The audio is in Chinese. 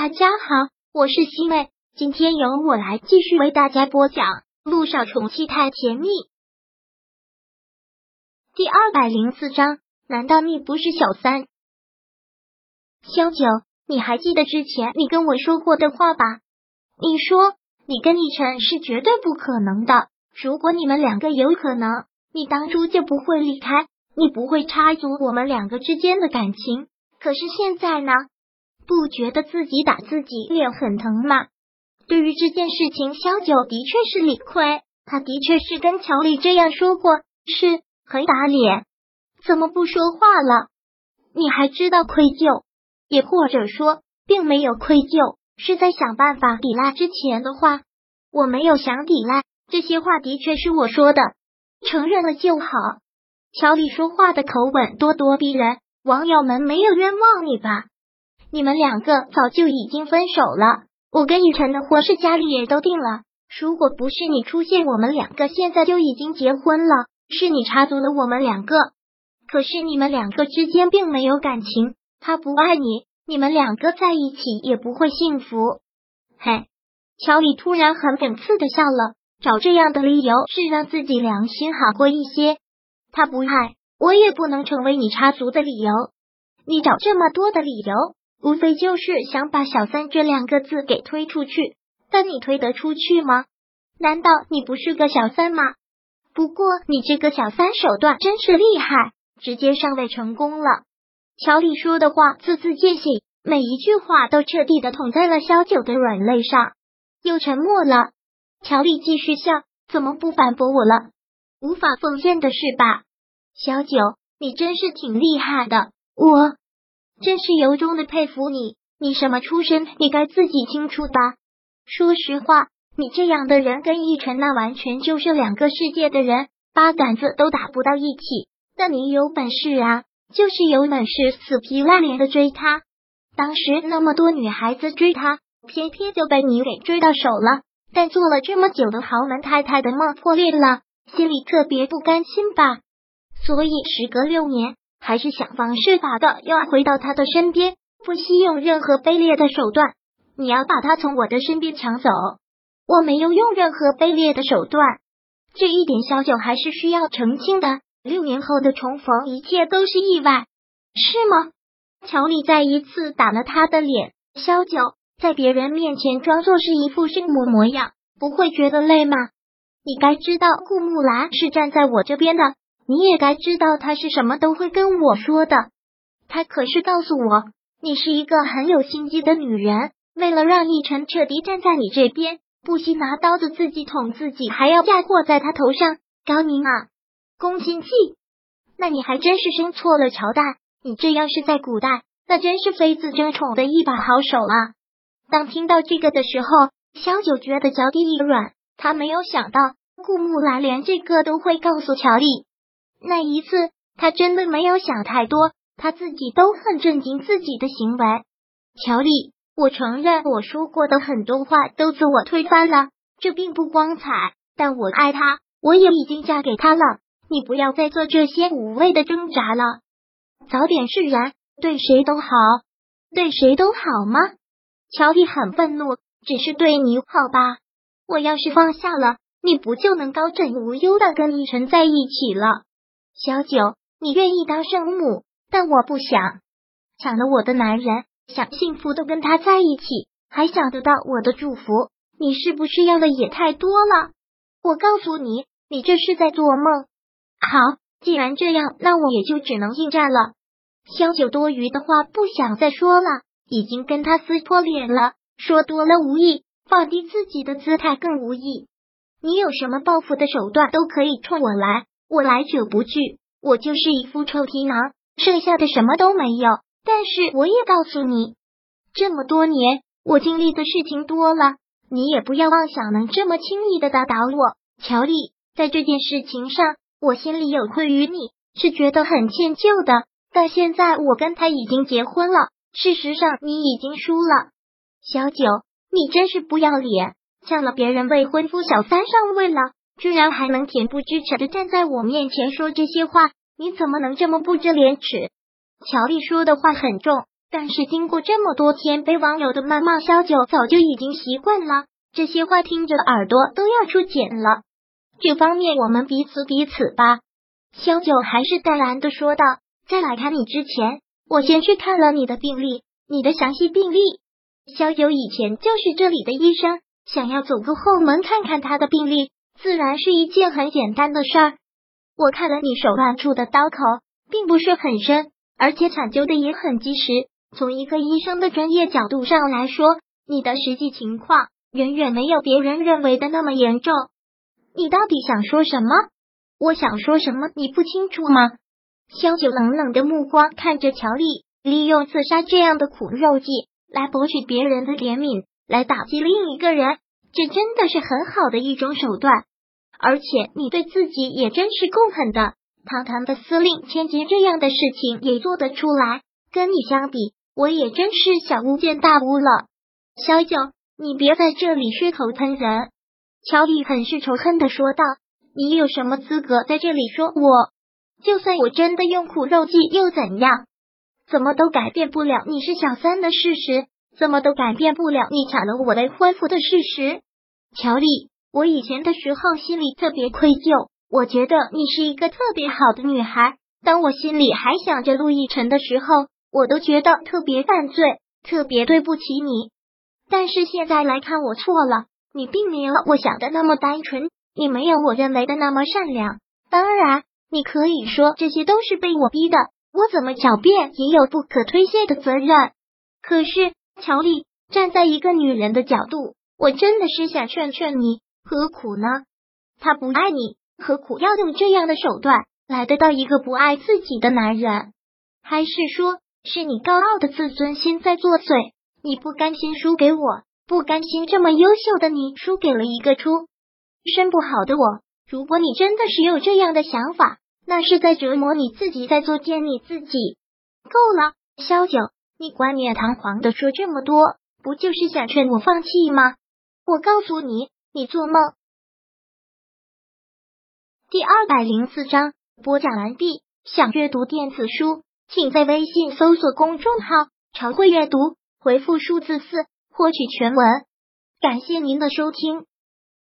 大家好，我是西妹，今天由我来继续为大家播讲《路上宠妻太甜蜜》第二百零四章。难道你不是小三？萧九，你还记得之前你跟我说过的话吧？你说你跟逸晨是绝对不可能的。如果你们两个有可能，你当初就不会离开，你不会插足我们两个之间的感情。可是现在呢？不觉得自己打自己脸很疼吗？对于这件事情，萧九的确是理亏，他的确是跟乔丽这样说过，是很打脸。怎么不说话了？你还知道愧疚，也或者说并没有愧疚，是在想办法抵赖之前的话。我没有想抵赖，这些话的确是我说的，承认了就好。乔丽说话的口吻咄咄逼人，网友们没有冤枉你吧？你们两个早就已经分手了，我跟雨辰的婚事家里也都定了。如果不是你出现，我们两个现在就已经结婚了。是你插足了我们两个，可是你们两个之间并没有感情，他不爱你，你们两个在一起也不会幸福。嘿，乔里突然很讽刺的笑了，找这样的理由是让自己良心好过一些。他不爱我，也不能成为你插足的理由。你找这么多的理由。无非就是想把“小三”这两个字给推出去，但你推得出去吗？难道你不是个小三吗？不过你这个小三手段真是厉害，直接上位成功了。乔丽说的话字字见血，每一句话都彻底的捅在了萧九的软肋上。又沉默了。乔丽继续笑，怎么不反驳我了？无法奉献的是吧？小九，你真是挺厉害的，我。真是由衷的佩服你，你什么出身，你该自己清楚吧。说实话，你这样的人跟奕晨那完全就是两个世界的人，八竿子都打不到一起。但你有本事啊，就是有本事死皮赖脸的追他。当时那么多女孩子追他，偏偏就被你给追到手了。但做了这么久的豪门太太的梦破裂了，心里特别不甘心吧。所以时隔六年。还是想方设法的要回到他的身边，不惜用任何卑劣的手段。你要把他从我的身边抢走，我没有用任何卑劣的手段。这一点，小九还是需要澄清的。六年后的重逢，一切都是意外，是吗？乔丽再一次打了他的脸。萧九在别人面前装作是一副圣母模样，不会觉得累吗？你该知道，顾木兰是站在我这边的。你也该知道，他是什么都会跟我说的。他可是告诉我，你是一个很有心机的女人。为了让逸晨彻底站在你这边，不惜拿刀子自己捅自己，还要嫁祸在他头上。高明啊，宫心计！那你还真是生错了朝代。你这样是在古代，那真是妃子争宠的一把好手啊！当听到这个的时候，萧九觉得脚底一软。他没有想到顾木兰连这个都会告诉乔丽。那一次，他真的没有想太多，他自己都很震惊自己的行为。乔丽，我承认我说过的很多话都自我推翻了，这并不光彩。但我爱他，我也已经嫁给他了。你不要再做这些无谓的挣扎了，早点释然，对谁都好，对谁都好吗？乔丽很愤怒，只是对你好吧？我要是放下了，你不就能高枕无忧的跟逸晨在一起了？小九，你愿意当圣母，但我不想抢了我的男人，想幸福的跟他在一起，还想得到我的祝福，你是不是要的也太多了？我告诉你，你这是在做梦。好，既然这样，那我也就只能应战了。小九多余的话不想再说了，已经跟他撕破脸了，说多了无益，放低自己的姿态更无益。你有什么报复的手段都可以冲我来。我来者不拒，我就是一副臭皮囊，剩下的什么都没有。但是我也告诉你，这么多年我经历的事情多了，你也不要妄想能这么轻易的打倒我。乔丽，在这件事情上，我心里有愧于你，是觉得很歉疚的。但现在我跟他已经结婚了，事实上你已经输了。小九，你真是不要脸，抢了别人未婚夫小三上位了。居然还能恬不知耻的站在我面前说这些话，你怎么能这么不知廉耻？乔丽说的话很重，但是经过这么多天被网友的谩骂，萧九早就已经习惯了。这些话听着耳朵都要出茧了。这方面我们彼此彼此吧。萧九还是淡然的说道：“在来看你之前，我先去看了你的病历，你的详细病历。萧九以前就是这里的医生，想要走个后门看看他的病历，自然是一件很简单的事儿。我看了你手腕处的刀口，并不是很深，而且抢救的也很及时。从一个医生的专业角度上来说，你的实际情况远远没有别人认为的那么严重。你到底想说什么？”我想说什么，你不清楚吗？萧九冷冷的目光看着乔丽，利用自杀这样的苦肉计来博取别人的怜悯，来打击另一个人，这真的是很好的一种手段。而且你对自己也真是够狠的，堂堂的司令千金这样的事情也做得出来，跟你相比，我也真是小巫见大巫了。萧九，你别在这里血口喷人！乔丽很是仇恨的说道。你有什么资格在这里说我？就算我真的用苦肉计又怎样？怎么都改变不了你是小三的事实，怎么都改变不了你抢了我未婚夫的事实。乔丽，我以前的时候心里特别愧疚，我觉得你是一个特别好的女孩。当我心里还想着陆亦辰的时候，我都觉得特别犯罪，特别对不起你。但是现在来看，我错了，你并没有我想的那么单纯。你没有我认为的那么善良，当然，你可以说这些都是被我逼的，我怎么狡辩也有不可推卸的责任。可是，乔丽，站在一个女人的角度，我真的是想劝劝你，何苦呢？他不爱你，何苦要用这样的手段来得到一个不爱自己的男人？还是说，是你高傲的自尊心在作祟？你不甘心输给我，不甘心这么优秀的你输给了一个出。身不好的我，如果你真的是有这样的想法，那是在折磨你自己，在作践你自己。够了，萧九，你冠冕堂皇的说这么多，不就是想劝我放弃吗？我告诉你，你做梦。第二百零四章播讲完毕。想阅读电子书，请在微信搜索公众号“常会阅读”，回复数字四获取全文。感谢您的收听。